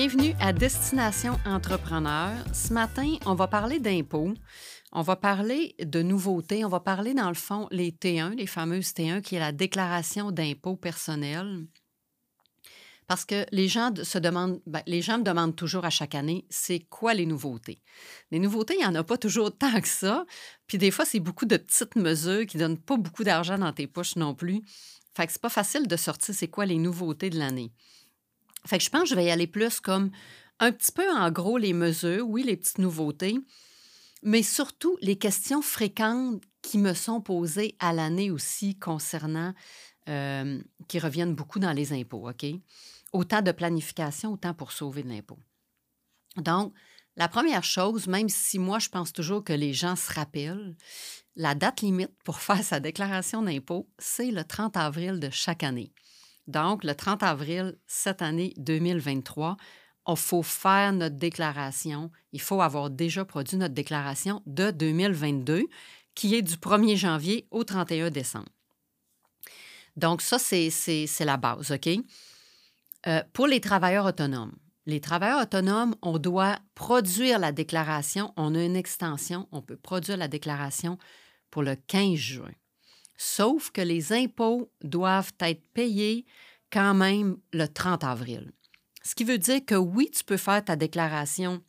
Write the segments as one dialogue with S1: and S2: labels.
S1: Bienvenue à Destination Entrepreneur. Ce matin, on va parler d'impôts. On va parler de nouveautés. On va parler, dans le fond, les T1, les fameuses T1, qui est la déclaration d'impôt personnel. Parce que les gens se demandent, ben, les gens me demandent toujours à chaque année, c'est quoi les nouveautés? Les nouveautés, il n'y en a pas toujours tant que ça. Puis des fois, c'est beaucoup de petites mesures qui ne donnent pas beaucoup d'argent dans tes poches non plus. Fait que c'est pas facile de sortir c'est quoi les nouveautés de l'année. Fait je pense que je vais y aller plus comme un petit peu en gros les mesures, oui, les petites nouveautés, mais surtout les questions fréquentes qui me sont posées à l'année aussi concernant, euh, qui reviennent beaucoup dans les impôts, OK? autant de planification, autant pour sauver de l'impôt. Donc, la première chose, même si moi, je pense toujours que les gens se rappellent, la date limite pour faire sa déclaration d'impôt, c'est le 30 avril de chaque année. Donc, le 30 avril, cette année 2023, il faut faire notre déclaration. Il faut avoir déjà produit notre déclaration de 2022, qui est du 1er janvier au 31 décembre. Donc, ça, c'est la base, OK? Euh, pour les travailleurs autonomes, les travailleurs autonomes, on doit produire la déclaration. On a une extension, on peut produire la déclaration pour le 15 juin. Sauf que les impôts doivent être payés quand même le 30 avril. Ce qui veut dire que oui, tu peux faire ta déclaration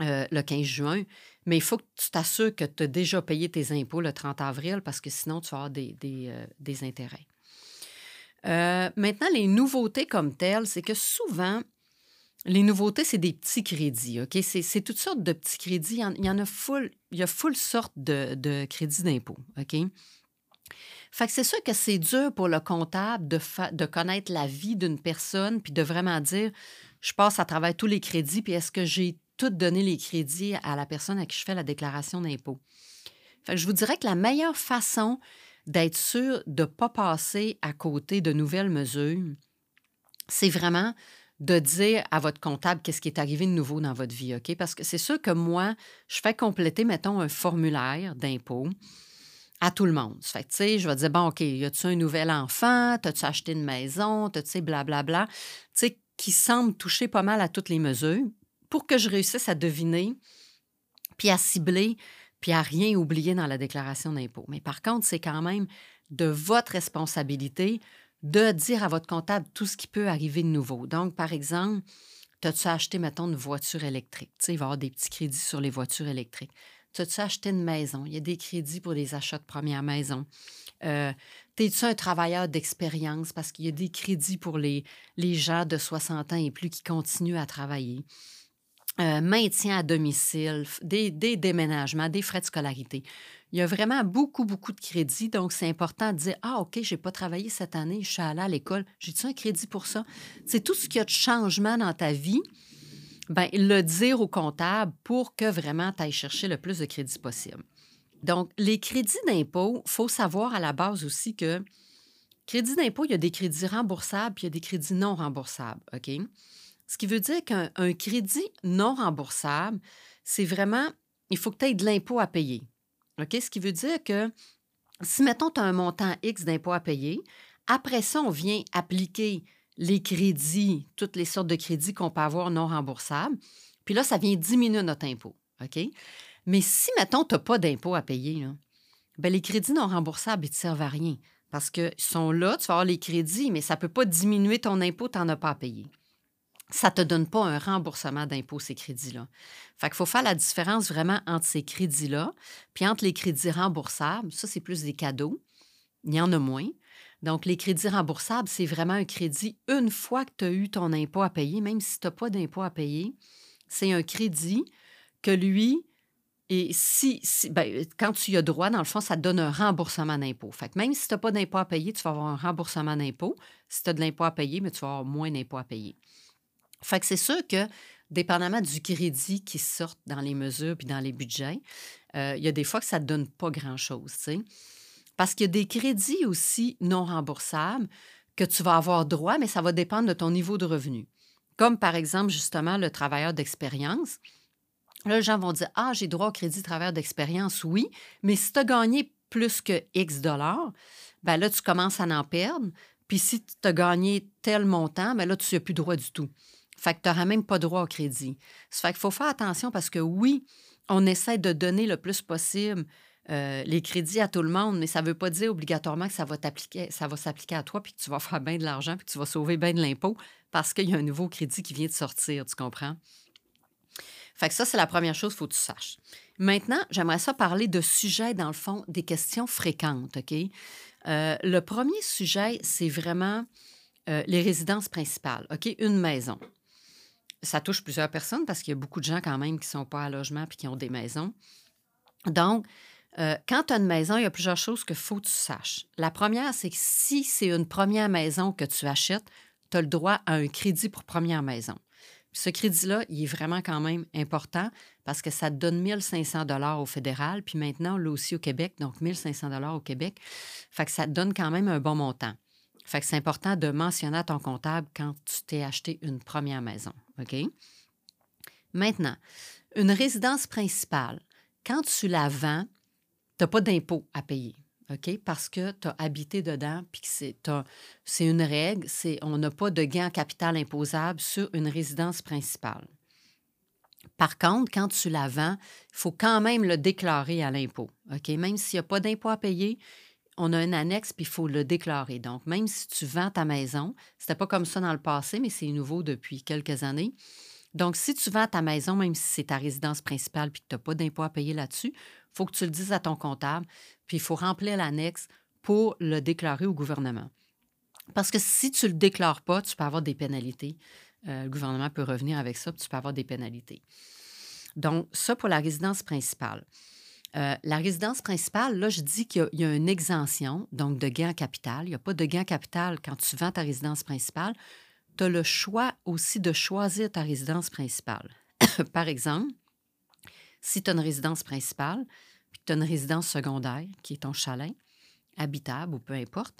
S1: euh, le 15 juin, mais il faut que tu t'assures que tu as déjà payé tes impôts le 30 avril parce que sinon, tu vas des, des euh, intérêts. Euh, maintenant, les nouveautés comme telles, c'est que souvent, les nouveautés, c'est des petits crédits, OK? C'est toutes sortes de petits crédits. Il y en, a full, il y a full sorte de, crédits d'impôt, OK? Fait que c'est sûr que c'est dur pour le comptable de, connaître la vie d'une personne puis de vraiment dire, je passe à travers tous les crédits, puis est-ce que j'ai tout donné les crédits à la personne à qui je fais la déclaration d'impôt? Je vous dirais que la meilleure façon, d'être sûr de ne pas passer à côté de nouvelles mesures, c'est vraiment de dire à votre comptable qu'est-ce qui est arrivé de nouveau dans votre vie, OK? Parce que c'est sûr que moi, je fais compléter, mettons, un formulaire d'impôt à tout le monde. Fait tu sais, je vais dire, bon, OK, y a-tu un nouvel enfant? T'as-tu acheté une maison? T'as-tu, sais, blablabla, tu sais, qui semble toucher pas mal à toutes les mesures pour que je réussisse à deviner puis à cibler puis à rien oublier dans la déclaration d'impôt. Mais par contre, c'est quand même de votre responsabilité de dire à votre comptable tout ce qui peut arriver de nouveau. Donc, par exemple, as-tu acheté, mettons, une voiture électrique? Tu sais, il va y avoir des petits crédits sur les voitures électriques. As-tu acheté une maison? Il y a des crédits pour des achats de première maison. Euh, T'es-tu un travailleur d'expérience? Parce qu'il y a des crédits pour les, les gens de 60 ans et plus qui continuent à travailler. Euh, maintien à domicile, des, déménagements, des frais de scolarité. Il y a vraiment beaucoup, beaucoup de crédits. Donc, c'est important de dire Ah, OK, je n'ai pas travaillé cette année, je suis allé à l'école. J'ai-tu un crédit pour ça? C'est tout ce qui a de changement dans ta vie. Bien, le dire au comptable pour que vraiment tu ailles chercher le plus de crédits possible. Donc, les crédits d'impôt, il faut savoir à la base aussi que crédit d'impôt, il y a des crédits remboursables puis il y a des crédits non remboursables. OK? Ce qui veut dire qu'un crédit non remboursable, c'est vraiment, il faut que tu aies de l'impôt à payer. OK? Ce qui veut dire que si, mettons, tu as un montant X d'impôt à payer, après ça, on vient appliquer les crédits, toutes les sortes de crédits qu'on peut avoir non remboursables. Puis là, ça vient diminuer notre impôt. OK? Mais si, mettons, tu n'as pas d'impôt à payer, bien, les crédits non remboursables, ils ne servent à rien. Parce qu'ils sont là, tu vas avoir les crédits, mais ça ne peut pas diminuer ton impôt, tu n'en as pas à payer ça ne te donne pas un remboursement d'impôt, ces crédits-là. Fait qu'il faut faire la différence vraiment entre ces crédits-là, puis entre les crédits remboursables, ça, c'est plus des cadeaux. Il y en a moins. Donc, les crédits remboursables, c'est vraiment un crédit une fois que tu as eu ton impôt à payer, même si tu n'as pas d'impôt à payer, c'est un crédit que lui, et si, ben, quand tu y as droit, dans le fond, ça te donne un remboursement d'impôt. Fait que même si tu n'as pas d'impôt à payer, tu vas avoir un remboursement d'impôt. Si tu as de l'impôt à payer, mais tu vas avoir moins d'impôt à payer. Fait que c'est sûr que, dépendamment du crédit qui sort dans les mesures puis dans les budgets, euh, il y a des fois que ça ne donne pas grand-chose, Parce qu'il y a des crédits aussi non remboursables que tu vas avoir droit, mais ça va dépendre de ton niveau de revenu. Comme par exemple, justement, le travailleur d'expérience. Là, les gens vont dire Ah, j'ai droit au crédit travailleur d'expérience, oui, mais si tu as gagné plus que X dollars, ben là, tu commences à en perdre. Puis si tu as gagné tel montant, ben là, tu n'as plus droit du tout. Fait que tu n'auras même pas droit au crédit. Ça fait qu'il faut faire attention parce que oui, on essaie de donner le plus possible euh, les crédits à tout le monde, mais ça ne veut pas dire obligatoirement que ça va t'appliquer, ça va s'appliquer à toi, puis que tu vas faire bien de l'argent, puis que tu vas sauver bien de l'impôt parce qu'il y a un nouveau crédit qui vient de sortir, tu comprends? Fait que ça, c'est la première chose qu'il faut que tu saches. Maintenant, j'aimerais ça parler de sujets, dans le fond, des questions fréquentes, OK? Euh, le premier sujet, c'est vraiment euh, les résidences principales, OK? Une maison. Ça touche plusieurs personnes parce qu'il y a beaucoup de gens quand même qui ne sont pas à logement puis qui ont des maisons. Donc, euh, quand tu as une maison, il y a plusieurs choses qu'il faut que tu saches. La première, c'est que si c'est une première maison que tu achètes, tu as le droit à un crédit pour première maison. ce crédit-là, il est vraiment quand même important parce que ça te donne 1500 dollars au fédéral, puis maintenant, là aussi au Québec, donc 1500 dollars au Québec. Ça te donne quand même un bon montant. Fait que c'est important de mentionner à ton comptable quand tu t'es acheté une première maison. Maintenant, une résidence principale, quand tu la vends, n'as pas d'impôt à payer. OK? Parce que tu as habité dedans, puis c'est, une règle, c'est, on n'a pas de gain en capital imposable sur une résidence principale. Par contre, quand tu la vends, il faut quand même le déclarer à l'impôt. OK? Même s'il n'y a pas d'impôt à payer, on a un annexe, puis il faut le déclarer. Donc, même si tu vends ta maison, ce n'était pas comme ça dans le passé, mais c'est nouveau depuis quelques années. Donc, si tu vends ta maison, même si c'est ta résidence principale, puis que tu n'as pas d'impôt à payer là-dessus, il faut que tu le dises à ton comptable, puis il faut remplir l'annexe pour le déclarer au gouvernement. Parce que si tu ne le déclares pas, tu peux avoir des pénalités. Euh, le gouvernement peut revenir avec ça, puis tu peux avoir des pénalités. Donc, ça pour la résidence principale. Euh, la résidence principale, là, je dis qu'il y, a une exemption, donc de gain en capital. Il n'y a pas de gain en capital quand tu vends ta résidence principale. Tu as le choix aussi de choisir ta résidence principale. Par exemple, si tu as une résidence principale, puis tu as une résidence secondaire, qui est ton chalet, habitable ou peu importe,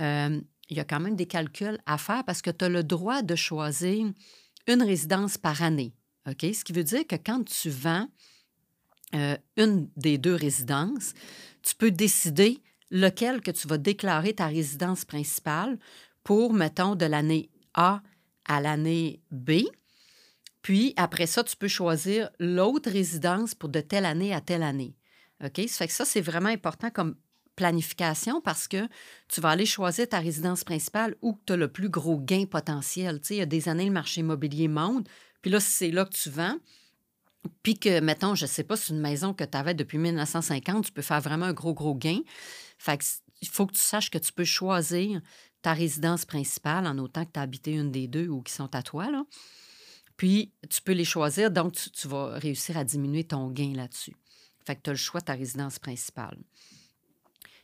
S1: euh, il y a quand même des calculs à faire parce que tu as le droit de choisir une résidence par année. OK? Ce qui veut dire que quand tu vends euh, une des deux résidences, tu peux décider lequel que tu vas déclarer ta résidence principale pour, mettons, de l'année A à l'année B. Puis, après ça, tu peux choisir l'autre résidence pour de telle année à telle année. OK? Ça fait que ça, c'est vraiment important comme planification parce que tu vas aller choisir ta résidence principale où tu as le plus gros gain potentiel. Il y a des années, le marché immobilier monte. Puis là, c'est là que tu vends, puis que, mettons, je ne sais pas, c'est une maison que tu avais depuis 1950, tu peux faire vraiment un gros, gros gain. Fait il faut que tu saches que tu peux choisir ta résidence principale en autant que tu as habité une des deux ou qui sont à toi. Là. Puis, tu peux les choisir, donc tu, vas réussir à diminuer ton gain là-dessus. Fait que tu as le choix de ta résidence principale.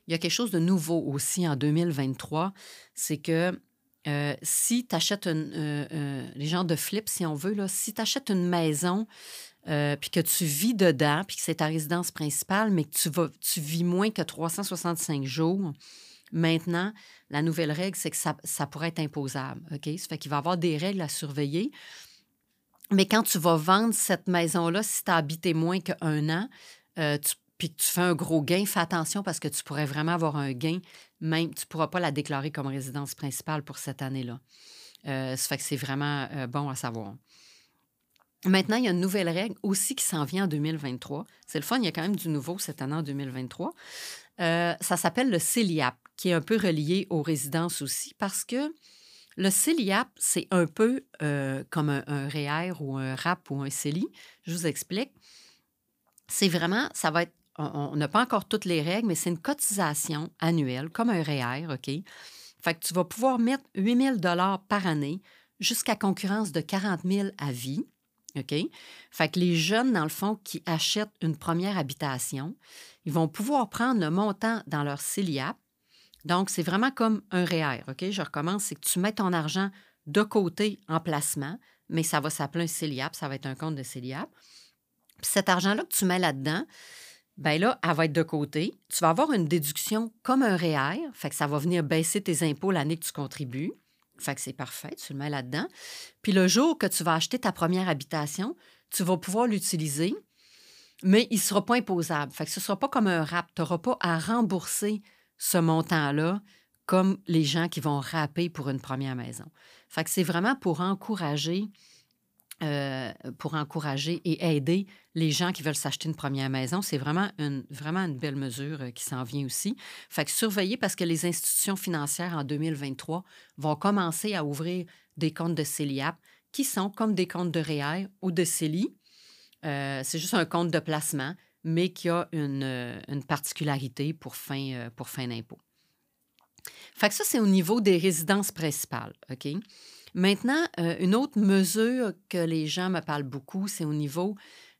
S1: Il y a quelque chose de nouveau aussi en 2023, c'est que euh, si tu achètes une, euh, euh, les gens de flip, si on veut, là, si tu achètes une maison puis que tu vis dedans, puis que c'est ta résidence principale, mais que tu, vas, tu vis moins que 365 jours, maintenant, la nouvelle règle, c'est que ça, pourrait être imposable. OK? Ça fait qu'il va y avoir des règles à surveiller. Mais quand tu vas vendre cette maison-là, si tu as habité moins qu'un an, tu puis que tu fais un gros gain, fais attention parce que tu pourrais vraiment avoir un gain, même tu ne pourras pas la déclarer comme résidence principale pour cette année-là. Euh, ça fait que c'est vraiment euh, bon à savoir. Maintenant, il y a une nouvelle règle aussi qui s'en vient en 2023. C'est le fun, il y a quand même du nouveau cette année en 2023. Euh, ça s'appelle le CELIAP, qui est un peu relié aux résidences aussi, parce que le CELIAP, c'est un peu comme un, REER ou un RAP ou un CELI. Je vous explique. C'est vraiment, ça va être on n'a pas encore toutes les règles, mais c'est une cotisation annuelle, comme un REER, OK? Fait que tu vas pouvoir mettre 8 000 par année jusqu'à concurrence de 40 000 à vie. OK? Fait que les jeunes, dans le fond, qui achètent une première habitation, ils vont pouvoir prendre le montant dans leur CELIAP. Donc, c'est vraiment comme un REER. Je recommence, c'est que tu mets ton argent de côté en placement, mais ça va s'appeler un CELIAP, ça va être un compte de CELIAP. Puis cet argent-là que tu mets là-dedans, Bien là, elle va être de côté. Tu vas avoir une déduction comme un REER, fait que ça va venir baisser tes impôts l'année que tu contribues. Fait que c'est parfait, tu le mets là-dedans. Puis le jour que tu vas acheter ta première habitation, tu vas pouvoir l'utiliser, mais il ne sera pas imposable. Fait que ce ne sera pas comme un RAP. Tu n'auras pas à rembourser ce montant-là comme les gens qui vont rapper pour une première maison. Fait que c'est vraiment pour encourager, euh, pour encourager et aider les gens qui veulent s'acheter une première maison. C'est vraiment une, vraiment une belle mesure euh, qui s'en vient aussi. Fait que surveillez parce que les institutions financières en 2023 vont commencer à ouvrir des comptes de CELIAP qui sont comme des comptes de REER ou de CELI. Euh, c'est juste un compte de placement, mais qui a une, une particularité pour fin, pour fin d'impôt. Fait que ça, c'est au niveau des résidences principales? Maintenant, euh, une autre mesure que les gens me parlent beaucoup, c'est au niveau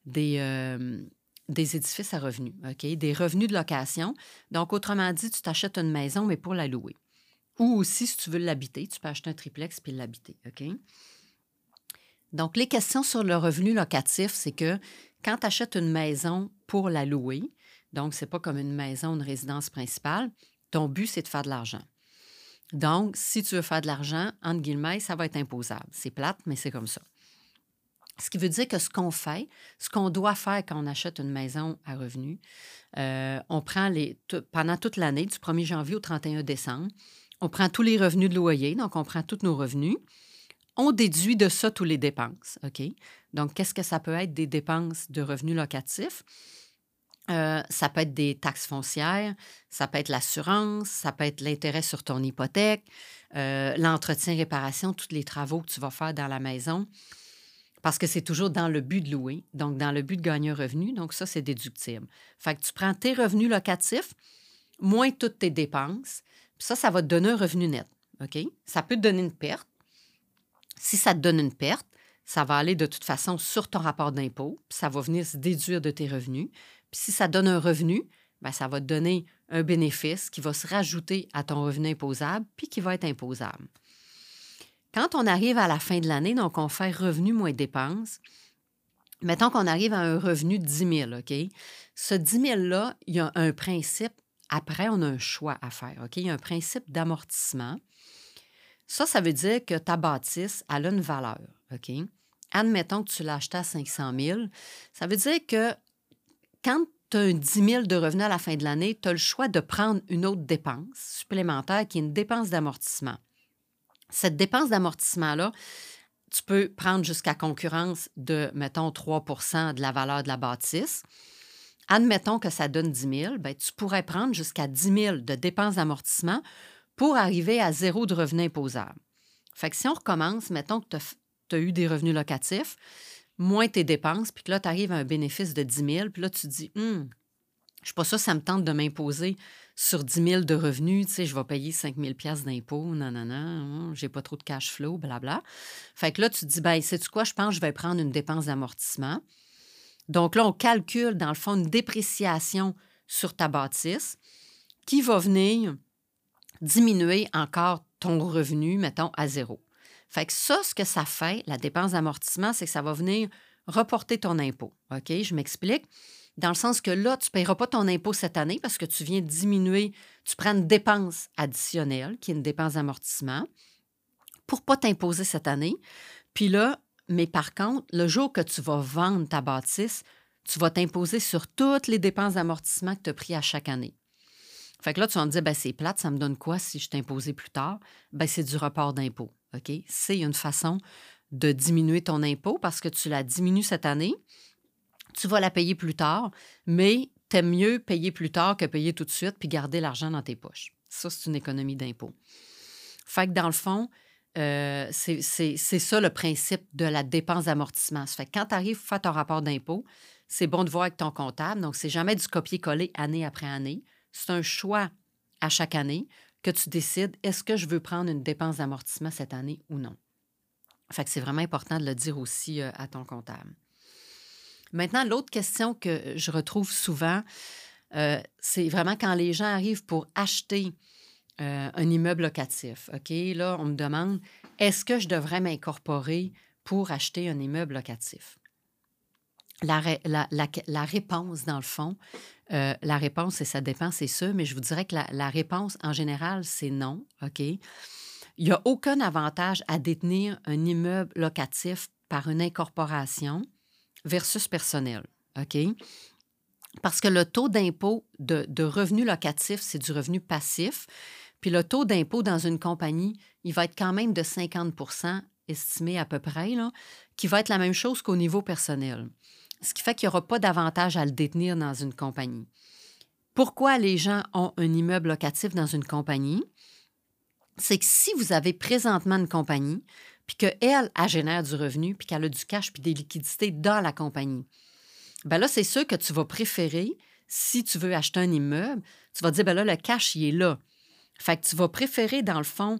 S1: des, euh, des édifices à revenus, OK? Des revenus de location. Donc, autrement dit, tu t'achètes une maison, mais pour la louer. Ou aussi, si tu veux l'habiter, tu peux acheter un triplex puis l'habiter? Donc, les questions sur le revenu locatif, c'est que quand tu achètes une maison pour la louer, donc c'est pas comme une maison, une résidence principale, ton but, c'est de faire de l'argent. Donc, si tu veux faire de l'argent, entre guillemets, ça va être imposable. C'est plate, mais c'est comme ça. Ce qui veut dire que ce qu'on fait, ce qu'on doit faire quand on achète une maison à revenus, euh, on prend les, pendant toute l'année, du 1er janvier au 31 décembre, on prend tous les revenus de loyer, donc on prend tous nos revenus. On déduit de ça tous les dépenses. OK? Donc, qu'est-ce que ça peut être des dépenses de revenus locatifs? Euh, ça peut être des taxes foncières, ça peut être l'assurance, ça peut être l'intérêt sur ton hypothèque, euh, l'entretien, réparation, tous les travaux que tu vas faire dans la maison, parce que c'est toujours dans le but de louer, donc dans le but de gagner un revenu. Donc, ça, c'est déductible. Fait que tu prends tes revenus locatifs, moins toutes tes dépenses, puis ça, ça va te donner un revenu net. OK? Ça peut te donner une perte. Si ça te donne une perte, ça va aller de toute façon sur ton rapport d'impôt, ça va venir se déduire de tes revenus. Puis si ça donne un revenu, bien, ça va te donner un bénéfice qui va se rajouter à ton revenu imposable, puis qui va être imposable. Quand on arrive à la fin de l'année, donc on fait revenu moins dépenses, mettons qu'on arrive à un revenu de 10 000, OK? Ce 10 000-là, il y a un principe, après, on a un choix à faire, OK? Il y a un principe d'amortissement. Ça, ça veut dire que ta bâtisse, elle a une valeur, OK? Admettons que tu l'as acheté à 500 000. Ça veut dire que quand tu as un 10 000 de revenus à la fin de l'année, tu as le choix de prendre une autre dépense supplémentaire qui est une dépense d'amortissement. Cette dépense d'amortissement-là, tu peux prendre jusqu'à concurrence de, mettons, 3% de la valeur de la bâtisse. Admettons que ça donne 10 000, bien, tu pourrais prendre jusqu'à 10 000 de dépenses d'amortissement pour arriver à zéro de revenu imposable. Fait que si on recommence, mettons que tu as eu des revenus locatifs, moins tes dépenses, puis que là, tu arrives à un bénéfice de 10 000, puis là, tu te dis, hum, je suis pas ça, ça me tente de m'imposer sur 10 000 de revenus, tu sais, je vais payer 5 000 d'impôts, non, non, non, j'ai pas trop de cash flow, blabla. Fait que là, tu te dis, ben, sais-tu quoi, je pense que je vais prendre une dépense d'amortissement. Donc là, on calcule, dans le fond, une dépréciation sur ta bâtisse qui va venir diminuer encore ton revenu, mettons, à zéro. Fait que ça, ce que ça fait, la dépense d'amortissement, c'est que ça va venir reporter ton impôt. OK? Je m'explique. Dans le sens que là, tu ne paieras pas ton impôt cette année parce que tu viens diminuer, tu prends une dépense additionnelle, qui est une dépense d'amortissement, pour ne pas t'imposer cette année. Puis là, mais par contre, le jour que tu vas vendre ta bâtisse, tu vas t'imposer sur toutes les dépenses d'amortissement que tu as pris à chaque année. Fait que là, tu vas me dire, ben, c'est plate, ça me donne quoi si je t'imposais plus tard? Ben, c'est du report d'impôt. OK? C'est une façon de diminuer ton impôt parce que tu la diminues cette année. Tu vas la payer plus tard, mais t'aimes mieux payer plus tard que payer tout de suite puis garder l'argent dans tes poches. Ça, c'est une économie d'impôt. Fait que dans le fond, euh, c'est ça le principe de la dépense d'amortissement. Fait que quand tu arrives à faire ton rapport d'impôt, c'est bon de voir avec ton comptable. Donc, c'est jamais du copier-coller année après année. C'est un choix à chaque année que tu décides est-ce que je veux prendre une dépense d'amortissement cette année ou non? Fait c'est vraiment important de le dire aussi euh, à ton comptable. Maintenant, l'autre question que je retrouve souvent, euh, c'est vraiment quand les gens arrivent pour acheter euh, un immeuble locatif. OK, là, on me demande est-ce que je devrais m'incorporer pour acheter un immeuble locatif? La, réponse, dans le fond, euh, la réponse, et ça dépend, c'est ça, mais je vous dirais que la, réponse, en général, c'est non. OK? Il n'y a aucun avantage à détenir un immeuble locatif par une incorporation versus personnel. OK? Parce que le taux d'impôt de, de revenu locatif, c'est du revenu passif. Puis le taux d'impôt dans une compagnie, il va être quand même de 50% estimé à peu près, là, qui va être la même chose qu'au niveau personnel. Ce qui fait qu'il n'y aura pas d'avantage à le détenir dans une compagnie. Pourquoi les gens ont un immeuble locatif dans une compagnie? C'est que si vous avez présentement une compagnie, puis qu'elle, elle génère du revenu, puis qu'elle a du cash, puis des liquidités dans la compagnie, bien là, c'est sûr que tu vas préférer, si tu veux acheter un immeuble, tu vas dire, bien là, le cash, il est là. Fait que tu vas préférer, dans le fond,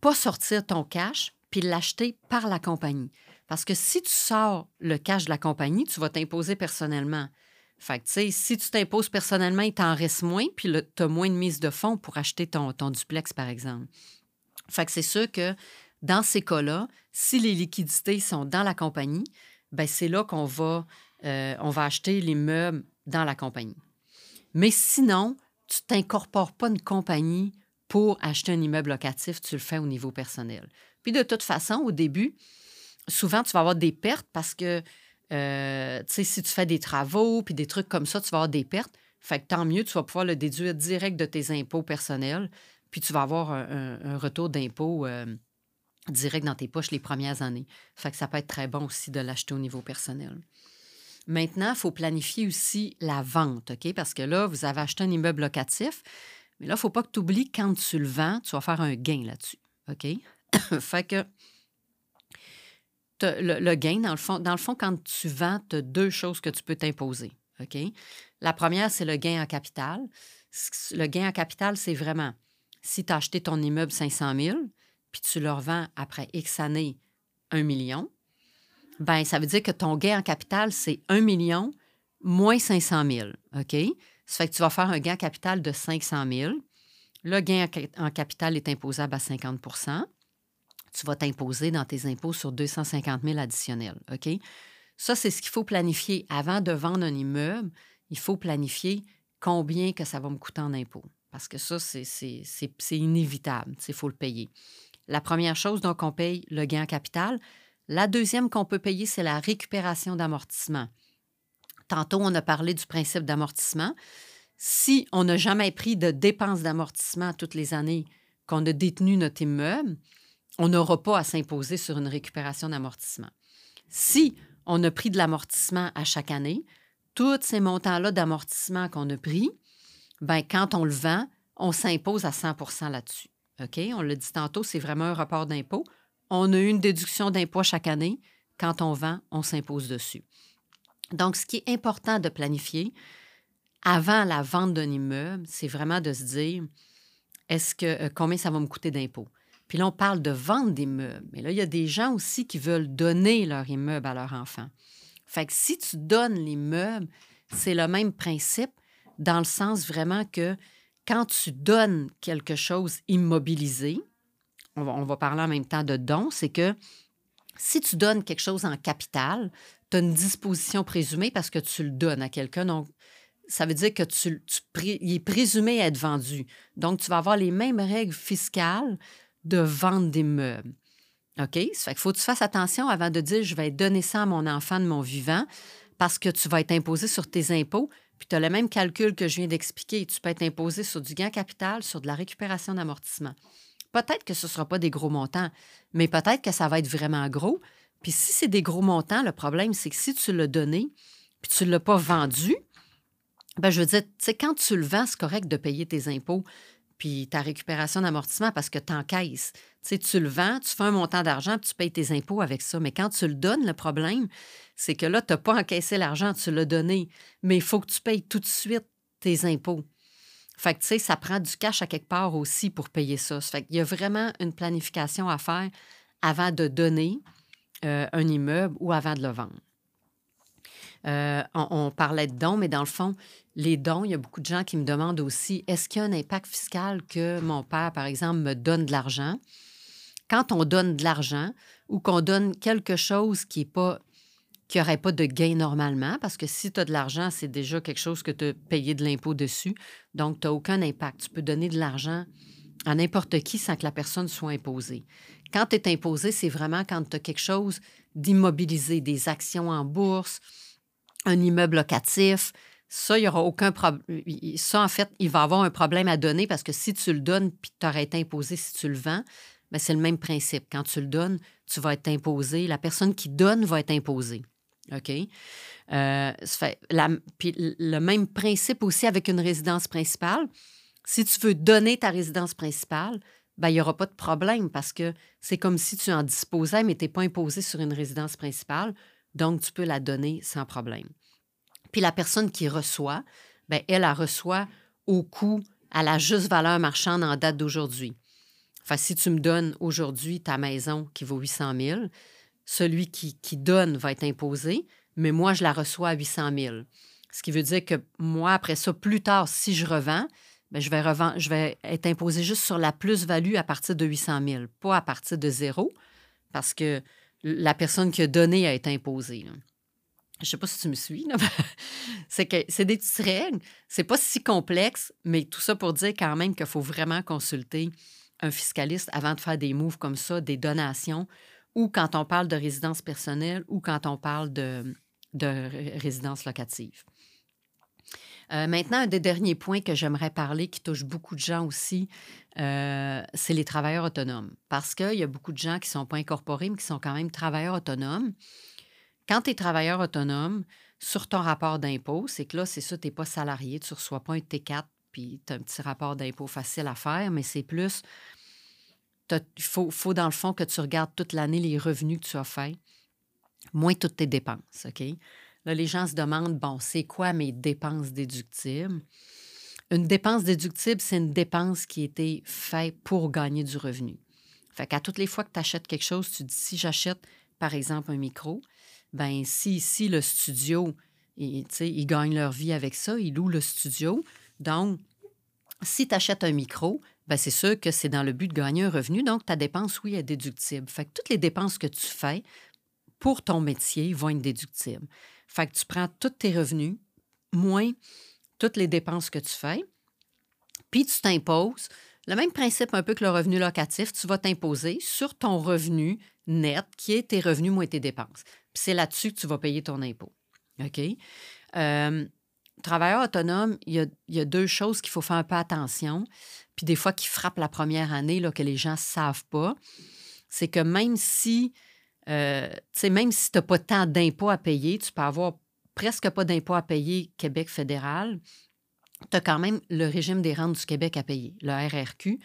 S1: pas sortir ton cash, puis l'acheter par la compagnie. Parce que si tu sors le cash de la compagnie, tu vas t'imposer personnellement. Fait que, tu sais, si tu t'imposes personnellement, il t'en reste moins, puis tu as moins de mise de fonds pour acheter ton, duplex, par exemple. Fait que c'est sûr que dans ces cas-là, si les liquidités sont dans la compagnie, ben c'est là qu'on va, euh, on va acheter l'immeuble dans la compagnie. Mais sinon, tu t'incorpores pas une compagnie pour acheter un immeuble locatif, tu le fais au niveau personnel. Puis de toute façon, au début, souvent, tu vas avoir des pertes parce que, euh, tu sais, si tu fais des travaux puis des trucs comme ça, tu vas avoir des pertes. Fait que tant mieux, tu vas pouvoir le déduire direct de tes impôts personnels, puis tu vas avoir un, retour d'impôt euh, direct dans tes poches les premières années. Fait que ça peut être très bon aussi de l'acheter au niveau personnel. Maintenant, il faut planifier aussi la vente, OK? Parce que là, vous avez acheté un immeuble locatif, mais là, il ne faut pas que tu oublies, quand tu le vends, tu vas faire un gain là-dessus, OK? fait que le, gain, dans le, fond, quand tu vends, tu as deux choses que tu peux t'imposer. La première, c'est le gain en capital. Le gain en capital, c'est vraiment si tu as acheté ton immeuble 500 000, puis tu le revends après X années 1 million, ben ça veut dire que ton gain en capital, c'est 1 million moins 500 000. OK? Ça fait que tu vas faire un gain en capital de 500 000. Le gain en capital est imposable à 50 tu vas t'imposer dans tes impôts sur 250 000 additionnels. Ça, c'est ce qu'il faut planifier. Avant de vendre un immeuble, il faut planifier combien ça va me coûter en impôts. Parce que ça, c'est inévitable. Il faut le payer. La première chose, donc, on paye le gain en capital. La deuxième qu'on peut payer, c'est la récupération d'amortissement. Tantôt, on a parlé du principe d'amortissement. Si on n'a jamais pris de dépenses d'amortissement toutes les années qu'on a détenu notre immeuble, on n'aura pas à s'imposer sur une récupération d'amortissement. Si on a pris de l'amortissement à chaque année, tous ces montants-là d'amortissement qu'on a pris, ben, quand on le vend, on s'impose à 100% là-dessus. OK? On l'a dit tantôt, c'est vraiment un rapport d'impôt. On a une déduction d'impôt chaque année. Quand on vend, on s'impose dessus. Donc, ce qui est important de planifier avant la vente d'un immeuble, c'est vraiment de se dire est-ce que euh, combien ça va me coûter d'impôt? Puis là, on parle de vente d'immeubles. Mais là, il y a des gens aussi qui veulent donner leur immeuble à leur enfant. Fait que si tu donnes l'immeuble, c'est le même principe dans le sens vraiment que quand tu donnes quelque chose immobilisé, on va, parler en même temps de don, c'est que si tu donnes quelque chose en capital, tu as une disposition présumée parce que tu le donnes à quelqu'un. Donc, ça veut dire que tu, il est présumé être vendu. Donc, tu vas avoir les mêmes règles fiscales de vente d'immeubles. OK? Ça fait qu'il faut que tu fasses attention avant de dire je vais donner ça à mon enfant de mon vivant parce que tu vas être imposé sur tes impôts. Puis tu as le même calcul que je viens d'expliquer. Tu peux être imposé sur du gain capital, sur de la récupération d'amortissement. Peut-être que ce ne sera pas des gros montants, mais peut-être que ça va être vraiment gros. Puis si c'est des gros montants, le problème, c'est que si tu l'as donné, puis tu ne l'as pas vendu, ben je veux dire, tu sais, quand tu le vends, c'est correct de payer tes impôts puis ta récupération d'amortissement parce que tu encaisses. Tu tu le vends, tu fais un montant d'argent, tu payes tes impôts avec ça. Mais quand tu le donnes, le problème, c'est que là, tu n'as pas encaissé l'argent, tu l'as donné, mais il faut que tu payes tout de suite tes impôts. Fait que, tu sais, ça prend du cash à quelque part aussi pour payer ça. Fait qu'il y a vraiment une planification à faire avant de donner euh, un immeuble ou avant de le vendre. Euh, on, parlait de dons, mais dans le fond, les dons, il y a beaucoup de gens qui me demandent aussi, est-ce qu'il y a un impact fiscal que mon père, par exemple, me donne de l'argent? Quand on donne de l'argent ou qu'on donne quelque chose qui n'aurait pas de gain normalement, parce que si tu as de l'argent, c'est déjà quelque chose que tu as payé de l'impôt dessus. Donc, tu n'as aucun impact. Tu peux donner de l'argent à n'importe qui sans que la personne soit imposée. Quand tu es imposé, c'est vraiment quand tu as quelque chose d'immobilisé, des actions en bourse, un immeuble locatif, Ça, il y aura aucun problème. Ça, en fait, il va avoir un problème à donner parce que si tu le donnes puis tu aurais été imposé si tu le vends, ben, c'est le même principe. Quand tu le donnes, tu vas être imposé. La personne qui donne va être imposée. OK? Euh, puis le même principe aussi avec une résidence principale. Si tu veux donner ta résidence principale, ben, il n'y aura pas de problème parce que c'est comme si tu en disposais, mais tu n'es pas imposé sur une résidence principale. Donc, tu peux la donner sans problème. Puis la personne qui reçoit, ben, elle, la reçoit au coût, à la juste valeur marchande en date d'aujourd'hui. Enfin, si tu me donnes aujourd'hui ta maison qui vaut 800 000, celui qui, qui, donne va être imposé, mais moi, je la reçois à 800 000. Ce qui veut dire que moi, après ça, plus tard, si je revends, bien, je, vais je vais être imposé juste sur la plus-value à partir de 800 000, pas à partir de zéro, parce que la personne qui a donné a été imposée. Je ne sais pas si tu me suis. c'est que c'est des petites règles. C'est pas si complexe, mais tout ça pour dire quand même qu'il faut vraiment consulter un fiscaliste avant de faire des moves comme ça, des donations, ou quand on parle de résidence personnelle, ou quand on parle de résidence locative. Euh, maintenant, un des derniers points que j'aimerais parler, qui touche beaucoup de gens aussi, euh, c'est les travailleurs autonomes. Parce qu'il y a beaucoup de gens qui ne sont pas incorporés, mais qui sont quand même travailleurs autonomes. Quand tu es travailleur autonome, sur ton rapport d'impôt, c'est que là, c'est ça, tu n'es pas salarié, tu ne reçois pas un T4, puis tu as un petit rapport d'impôt facile à faire, mais c'est plus. Il faut, faut, dans le fond, que tu regardes toute l'année les revenus que tu as faits, moins toutes tes dépenses, OK? Là, les gens se demandent, bon, c'est quoi mes dépenses déductibles? Une dépense déductible, c'est une dépense qui a été faite pour gagner du revenu. Fait qu'à toutes les fois que tu achètes quelque chose, tu dis, si j'achète, par exemple, un micro, ben si ici, le studio, ils, ils gagnent leur vie avec ça, ils louent le studio. Donc, si tu achètes un micro, ben c'est sûr que c'est dans le but de gagner un revenu, donc ta dépense, oui, est déductible. Fait que toutes les dépenses que tu fais pour ton métier vont être déductibles. Fait que tu prends tous tes revenus, moins toutes les dépenses que tu fais, puis tu t'imposes le même principe un peu que le revenu locatif, tu vas t'imposer sur ton revenu net, qui est tes revenus moins tes dépenses. Puis c'est là-dessus que tu vas payer ton impôt. OK? Euh, travailleur autonome, il y, a, deux choses qu'il faut faire un peu attention, puis des fois qui frappent la première année, là, que les gens ne savent pas. C'est que même si euh, même si tu n'as pas tant d'impôts à payer, tu peux avoir presque pas d'impôts à payer Québec fédéral, tu as quand même le régime des rentes du Québec à payer, le RRQ.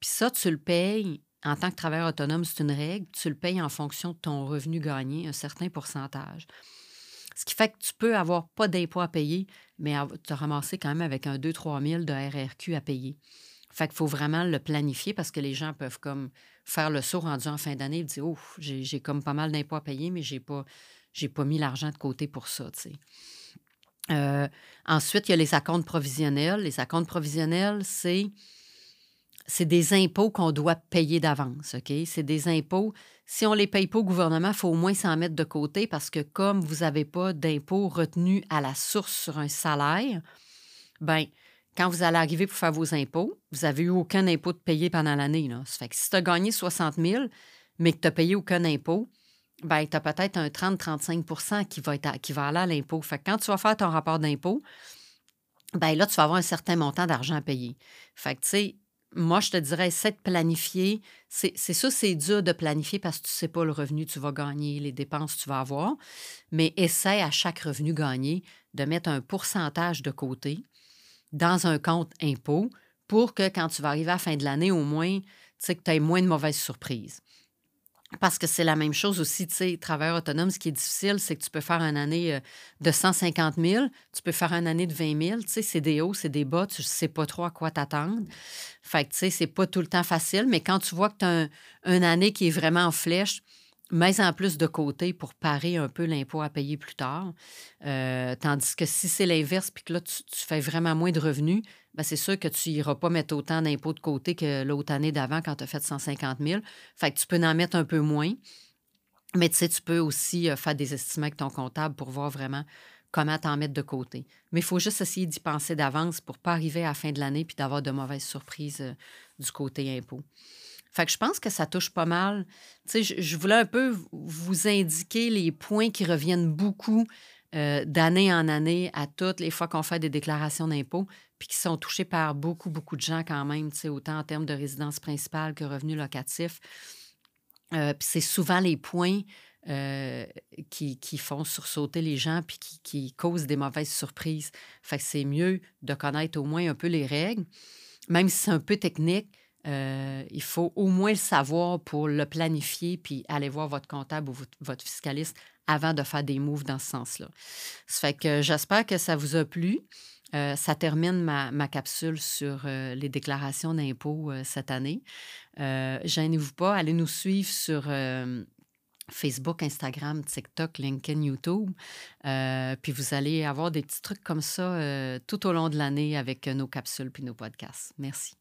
S1: Puis ça, tu le payes en tant que travailleur autonome, c'est une règle, tu le payes en fonction de ton revenu gagné, un certain pourcentage. Ce qui fait que tu peux avoir pas d'impôts à payer, mais te ramasser quand même avec un 2-3 000 de RRQ à payer. Fait qu'il faut vraiment le planifier parce que les gens peuvent comme faire le saut rendu en fin d'année et dire Oh, j'ai comme pas mal d'impôts à payer, mais j'ai pas, pas mis l'argent de côté pour ça. Euh, ensuite, il y a les acomptes provisionnels. Les acomptes provisionnels, c'est des impôts qu'on doit payer d'avance, OK? C'est des impôts. Si on ne les paye pas au gouvernement, il faut au moins s'en mettre de côté parce que comme vous n'avez pas d'impôts retenus à la source sur un salaire, ben quand vous allez arriver pour faire vos impôts, vous n'avez eu aucun impôt de payer pendant l'année. Si tu as gagné 60 000, mais que tu n'as payé aucun impôt, ben, tu as peut-être un 30-35 qui, qui va aller à l'impôt. Fait que quand tu vas faire ton rapport d'impôt, ben là, tu vas avoir un certain montant d'argent à payer. Fait que, tu sais, moi, je te dirais, essaie de planifier. C'est ça, c'est dur de planifier parce que tu ne sais pas le revenu que tu vas gagner, les dépenses que tu vas avoir. Mais essaie à chaque revenu gagné de mettre un pourcentage de côté dans un compte impôt pour que quand tu vas arriver à la fin de l'année, au moins, tu sais, que tu aies moins de mauvaises surprises. Parce que c'est la même chose aussi, tu sais, travailleur autonome, ce qui est difficile, c'est que tu peux faire une année euh, de 150 000, tu peux faire une année de 20 000, tu sais, c'est des hauts, c'est des bas, tu ne sais pas trop à quoi t'attendre. Fait que, tu sais, c'est pas tout le temps facile, mais quand tu vois que tu as une année qui est vraiment en flèche, mets en plus de côté pour parer un peu l'impôt à payer plus tard. Euh, tandis que si c'est l'inverse, puis que là, tu, fais vraiment moins de revenus, bien, c'est sûr que tu n'iras pas mettre autant d'impôts de côté que l'autre année d'avant quand tu as fait 150 000. Fait tu peux en mettre un peu moins. Mais tu sais, tu peux aussi euh, faire des estimés avec ton comptable pour voir vraiment comment t'en mettre de côté. Mais il faut juste essayer d'y penser d'avance pour ne pas arriver à la fin de l'année puis d'avoir de mauvaises surprises euh, du côté impôt. Fait que je pense que ça touche pas mal. Tu sais, je, voulais un peu vous indiquer les points qui reviennent beaucoup d'année en année à toutes les fois qu'on fait des déclarations d'impôts, puis qui sont touchés par beaucoup, beaucoup de gens quand même, autant en termes de résidence principale que revenus locatifs. puis c'est souvent les points qui, qui, font sursauter les gens puis qui, qui, causent des mauvaises surprises. Fait que c'est mieux de connaître au moins un peu les règles. Même si c'est un peu technique, il faut au moins le savoir pour le planifier puis aller voir votre comptable ou votre fiscaliste avant de faire des moves dans ce sens-là. Ça fait que j'espère que ça vous a plu. ça termine ma, capsule sur les déclarations d'impôts cette année. Gênez-vous pas, allez nous suivre sur Facebook, Instagram, TikTok, LinkedIn, YouTube. Euh, puis vous allez avoir des petits trucs comme ça euh, tout au long de l'année avec nos capsules puis nos podcasts. Merci.